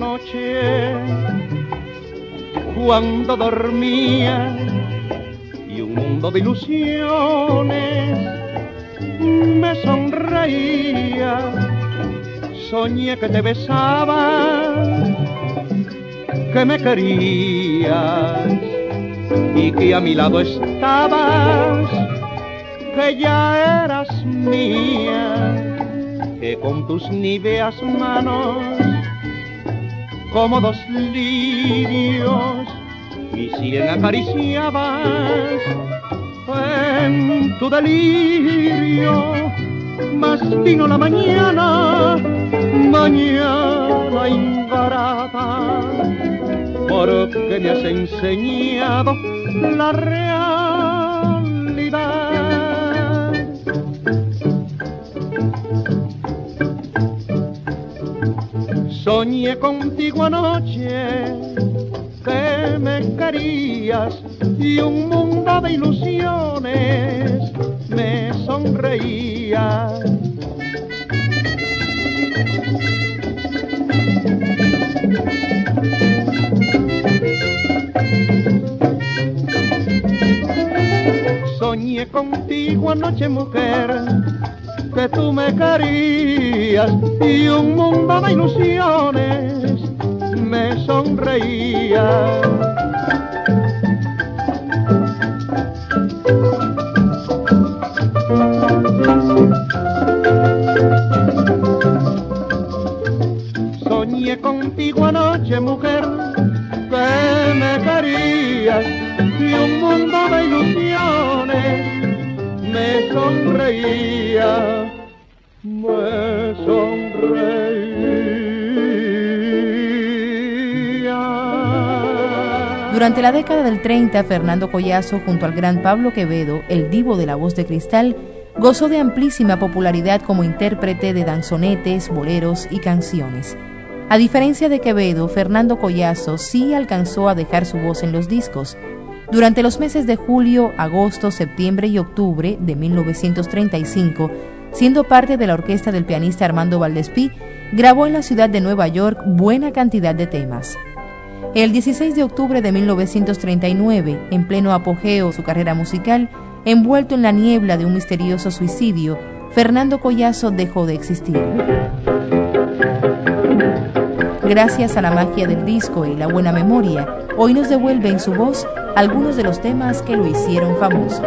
Anoche cuando dormía y un mundo de ilusiones me sonreía. Soñé que te besaba, que me querías y que a mi lado estabas, que ya eras mía que con tus níveas manos, como dos lirios, mi sien acariciabas en tu delirio. Mas vino la mañana, mañana ingrata, porque me has enseñado la realidad. Soñé contigo anoche que me querías y un mundo de ilusiones me sonreía. Soñé contigo anoche mujer que tú me querías y un mundo de ilusiones me sonreía. Soñé contigo anoche mujer que me querías y un mundo de ilusiones me sonreía, Durante la década del 30, Fernando Collazo, junto al gran Pablo Quevedo, el divo de la voz de cristal, gozó de amplísima popularidad como intérprete de danzonetes, boleros y canciones. A diferencia de Quevedo, Fernando Collazo sí alcanzó a dejar su voz en los discos. Durante los meses de julio, agosto, septiembre y octubre de 1935, siendo parte de la orquesta del pianista Armando Valdespí, grabó en la ciudad de Nueva York buena cantidad de temas. El 16 de octubre de 1939, en pleno apogeo de su carrera musical, envuelto en la niebla de un misterioso suicidio, Fernando Collazo dejó de existir. Gracias a la magia del disco y la buena memoria, hoy nos devuelve en su voz algunos de los temas que lo hicieron famoso.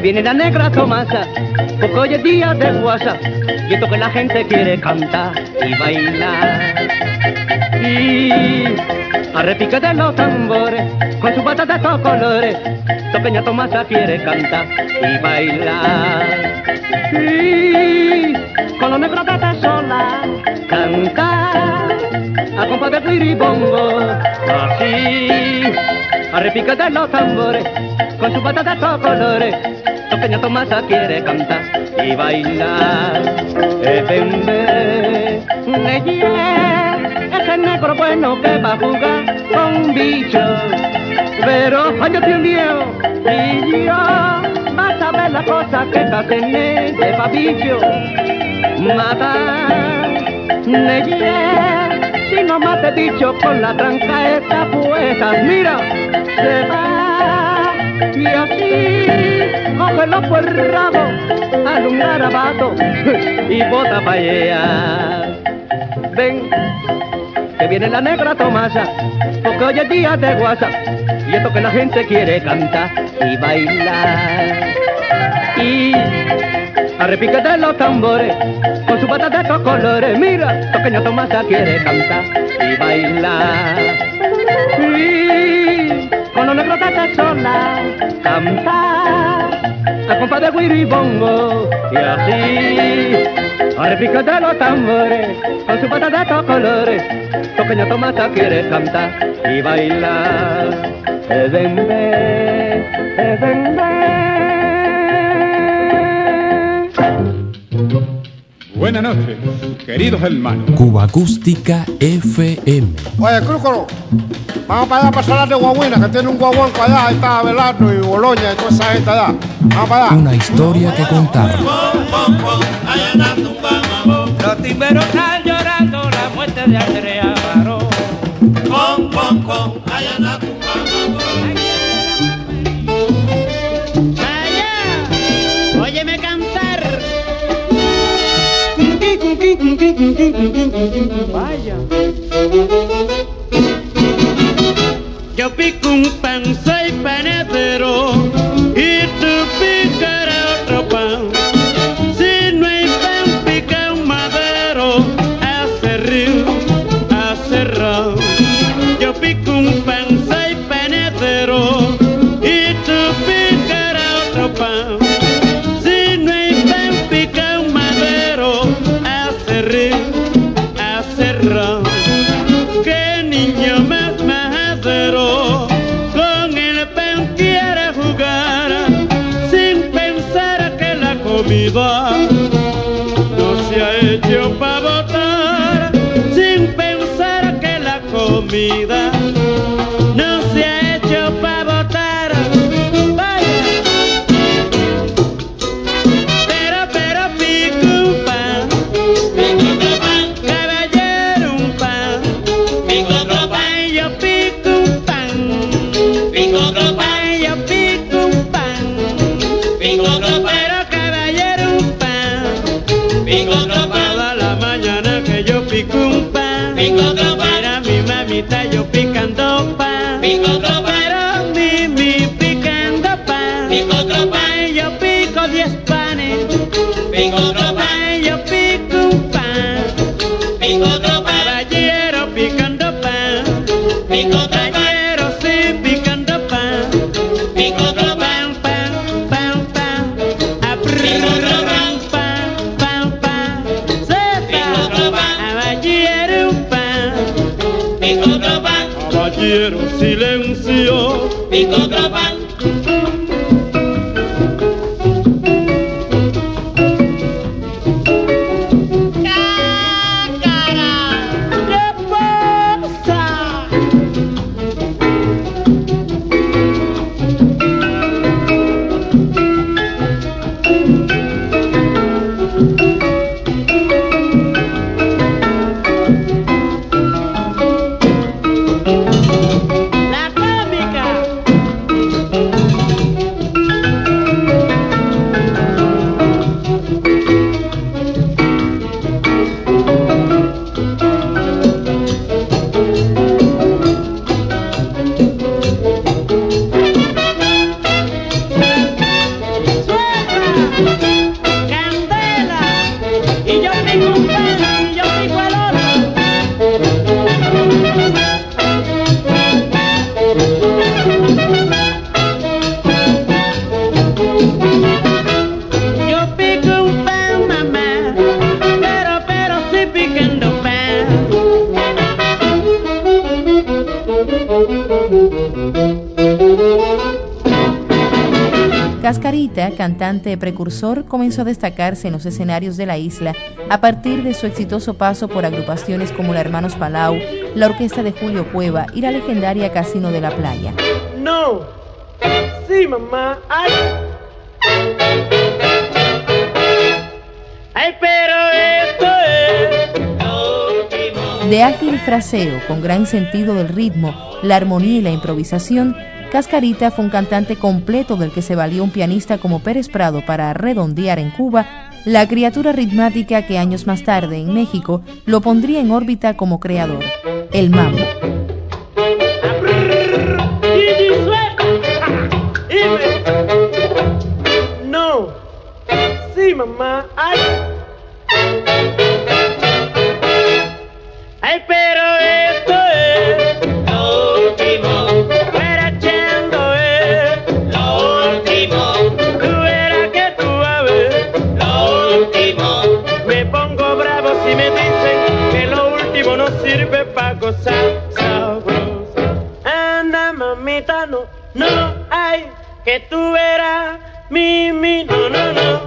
Viene la negra Tomasa, porque hoy es día de guasa, y esto que la gente quiere cantar y bailar. Y a repique de los tambores, con su bata de estos colores, Toqueña Tomasa quiere cantar y bailar. Y con los negros de sola, cantar, a compás de piribongo, así, a repique de los tambores, con su bata de estos colores, Toqueña Tomasa quiere cantar y bailar. Eh, ven, ven, ese negro bueno que va a jugar con bichos. Pero ay, yo estoy viejo y yo vas a ver la cosa que te hacen de pabillo. Matar, neye, si no mate bicho con la tranca esta puesta. Mira, se va y así cógelo por el rabo, alumbrar abajo y bota pa'. Ven, que viene la negra Tomasa, porque hoy es día de guasa, y esto que la gente quiere cantar y bailar. Y a de los tambores, con su bata de colores, mira, pequeña Tomasa quiere cantar y bailar. De guiribongo, y así, a repique de los tambores, con su estos colores, pequeña Tomasa quiere cantar y bailar. Eh, ven, ven, eh, Buenas noches, queridos hermanos. Cuba Acústica FM. Oye, Crúcolo, vamos para allá para Salar de Guaguina, que tiene un guaguanco allá, ahí está Abelardo y Boloña y toda esa gente allá. Vamos para allá. Una historia que contar. Los timberos están llorando la muerte de Andrea Baró. Con, con, con, Vaya, Vaya. Yo pico un pan, la picando pan, pero mi mi picando pan, Ay, yo pico diez panes, Ay, yo pico un pan, caballero picando pan, caballero Cascarita, cantante precursor, comenzó a destacarse en los escenarios de la isla a partir de su exitoso paso por agrupaciones como la Hermanos Palau, la Orquesta de Julio Cueva y la legendaria Casino de la Playa. No. Sí, mamá. Ay. Ay, pero esto es De ágil fraseo, con gran sentido del ritmo, la armonía y la improvisación, Cascarita fue un cantante completo del que se valió un pianista como Pérez Prado para redondear en Cuba la criatura ritmática que años más tarde en México lo pondría en órbita como creador, el mambo. No. Sí, mamá. Ay. Ay, si me dicen que lo último no sirve para gozar sabroso. Anda, mamita, no, no hay que tú verás, mi, no, no, no.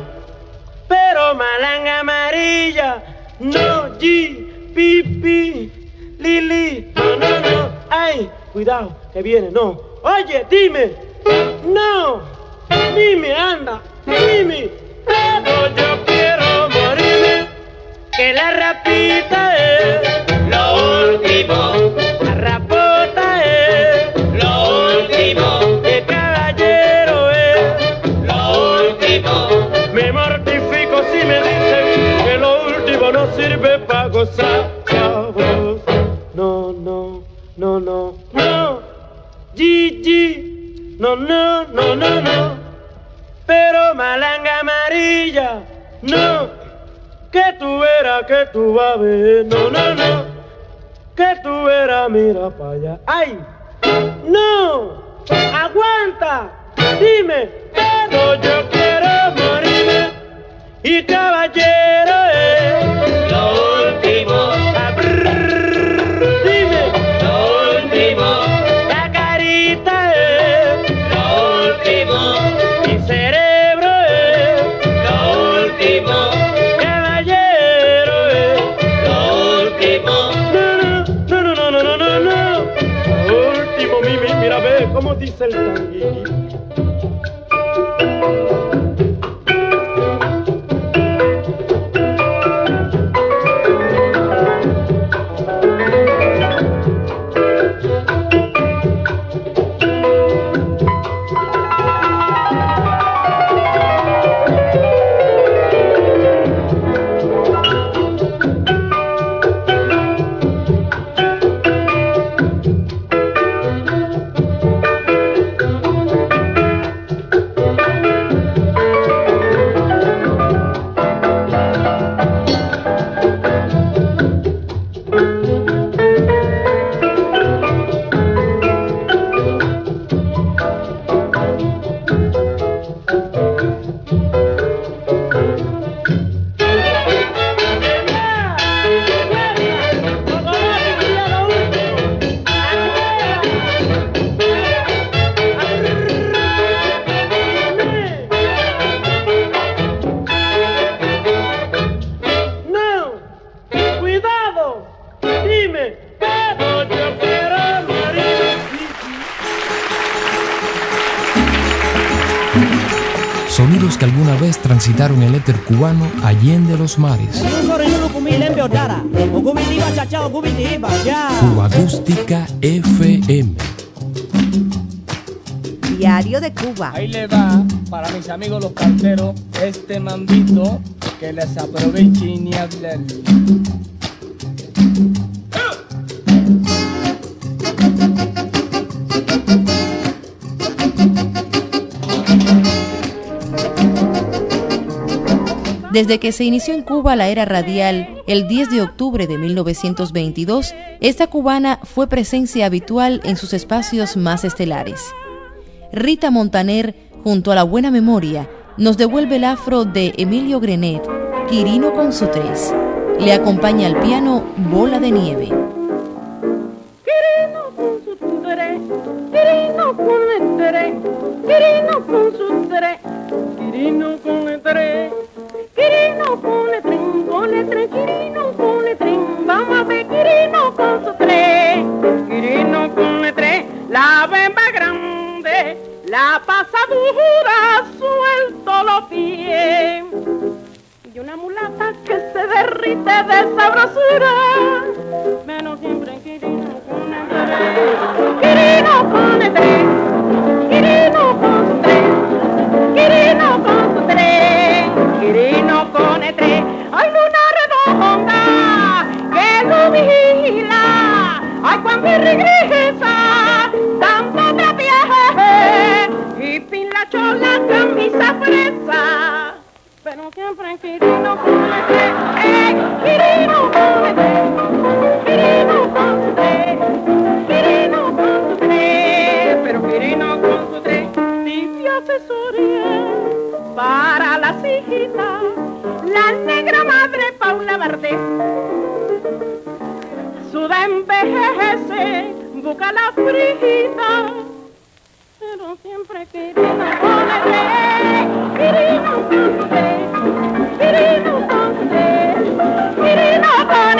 Pero malanga amarilla, no, G, pi, pi, Lili, no, no, no. Ay, cuidado, que viene, no. Oye, dime, no, dime, anda, dime, que la rapita que tú vas a ver, no, no, no, que tú verás, mira para allá, ay, no, aguanta, dime, pero yo quiero morirme y caballero comme on dit, c'est le tanguy? Que alguna vez transitaron el éter cubano allende los mares. Cuba Acústica FM. Diario de Cuba. Ahí le va para mis amigos los carteros este mambito que les aproveche y ni hablar. Desde que se inició en Cuba la era radial el 10 de octubre de 1922, esta cubana fue presencia habitual en sus espacios más estelares. Rita Montaner, junto a la buena memoria, nos devuelve el afro de Emilio Grenet, Quirino con su tres. Le acompaña al piano Bola de Nieve. Quirino con su tere, quirino con el tere, quirino con su. hijita, la negra madre Paula Vardés. Suda envejece, busca la frijita, pero siempre querida come Quirino con quirino con quirino con